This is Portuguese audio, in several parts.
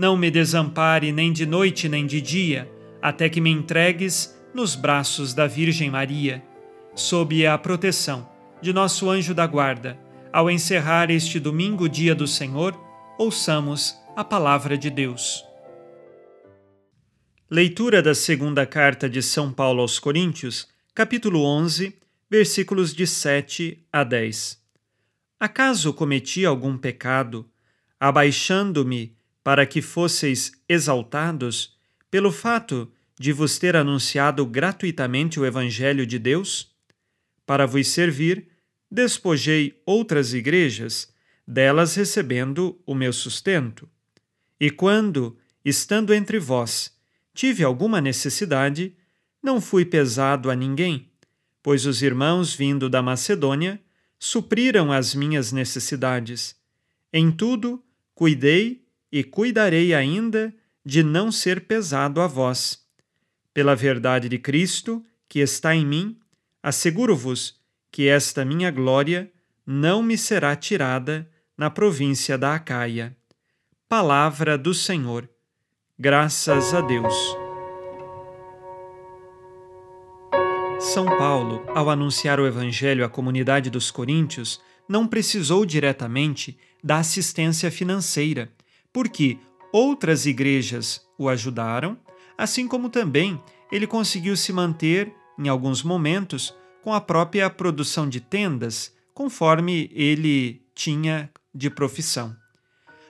não me desampare nem de noite nem de dia, até que me entregues nos braços da Virgem Maria, sob a proteção de nosso anjo da guarda. Ao encerrar este domingo, dia do Senhor, ouçamos a palavra de Deus. Leitura da segunda carta de São Paulo aos Coríntios, capítulo 11, versículos de 7 a 10. Acaso cometi algum pecado, abaixando-me para que fosseis exaltados pelo fato de vos ter anunciado gratuitamente o Evangelho de Deus? Para vos servir, despojei outras igrejas, delas recebendo o meu sustento. E quando, estando entre vós, tive alguma necessidade, não fui pesado a ninguém, pois os irmãos vindo da Macedônia supriram as minhas necessidades. Em tudo, cuidei e cuidarei ainda de não ser pesado a vós pela verdade de Cristo, que está em mim, asseguro-vos que esta minha glória não me será tirada na província da Acaia. Palavra do Senhor. Graças a Deus. São Paulo, ao anunciar o Evangelho à comunidade dos coríntios, não precisou diretamente da assistência financeira, porque outras igrejas o ajudaram assim como também ele conseguiu se manter, em alguns momentos, com a própria produção de tendas, conforme ele tinha de profissão.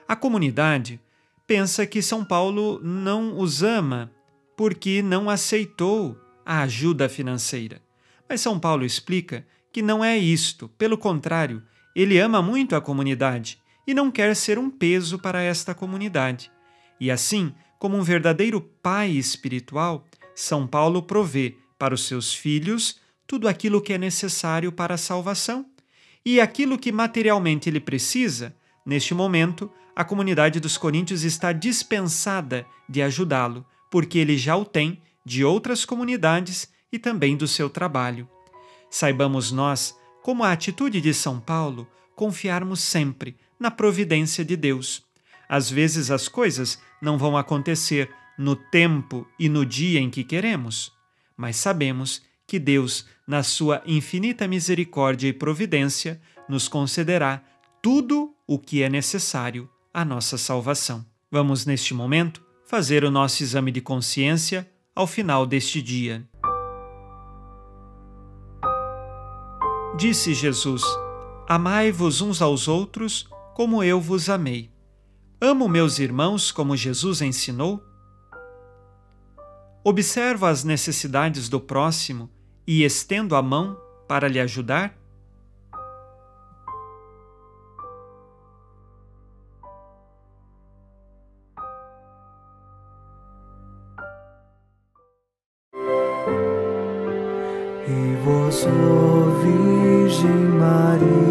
A comunidade pensa que São Paulo não os ama porque não aceitou a ajuda financeira. Mas São Paulo explica que não é isto, pelo contrário, ele ama muito a comunidade e não quer ser um peso para esta comunidade. E assim, como um verdadeiro pai espiritual, São Paulo provê para os seus filhos tudo aquilo que é necessário para a salvação. E aquilo que materialmente ele precisa, neste momento, a comunidade dos coríntios está dispensada de ajudá-lo, porque ele já o tem de outras comunidades e também do seu trabalho. Saibamos nós, como a atitude de São Paulo, confiarmos sempre na providência de Deus. Às vezes as coisas não vão acontecer no tempo e no dia em que queremos, mas sabemos que Deus, na sua infinita misericórdia e providência, nos concederá tudo o que é necessário à nossa salvação. Vamos, neste momento, fazer o nosso exame de consciência ao final deste dia. Disse Jesus: Amai-vos uns aos outros como eu vos amei. Amo meus irmãos como Jesus ensinou? Observo as necessidades do próximo e estendo a mão para lhe ajudar? E vós, Virgem Maria,